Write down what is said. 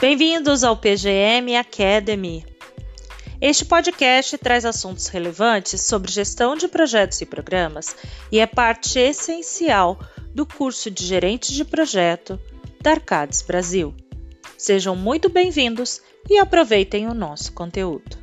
Bem-vindos ao PGM Academy. Este podcast traz assuntos relevantes sobre gestão de projetos e programas e é parte essencial do curso de gerente de projeto da Arcades Brasil. Sejam muito bem-vindos e aproveitem o nosso conteúdo.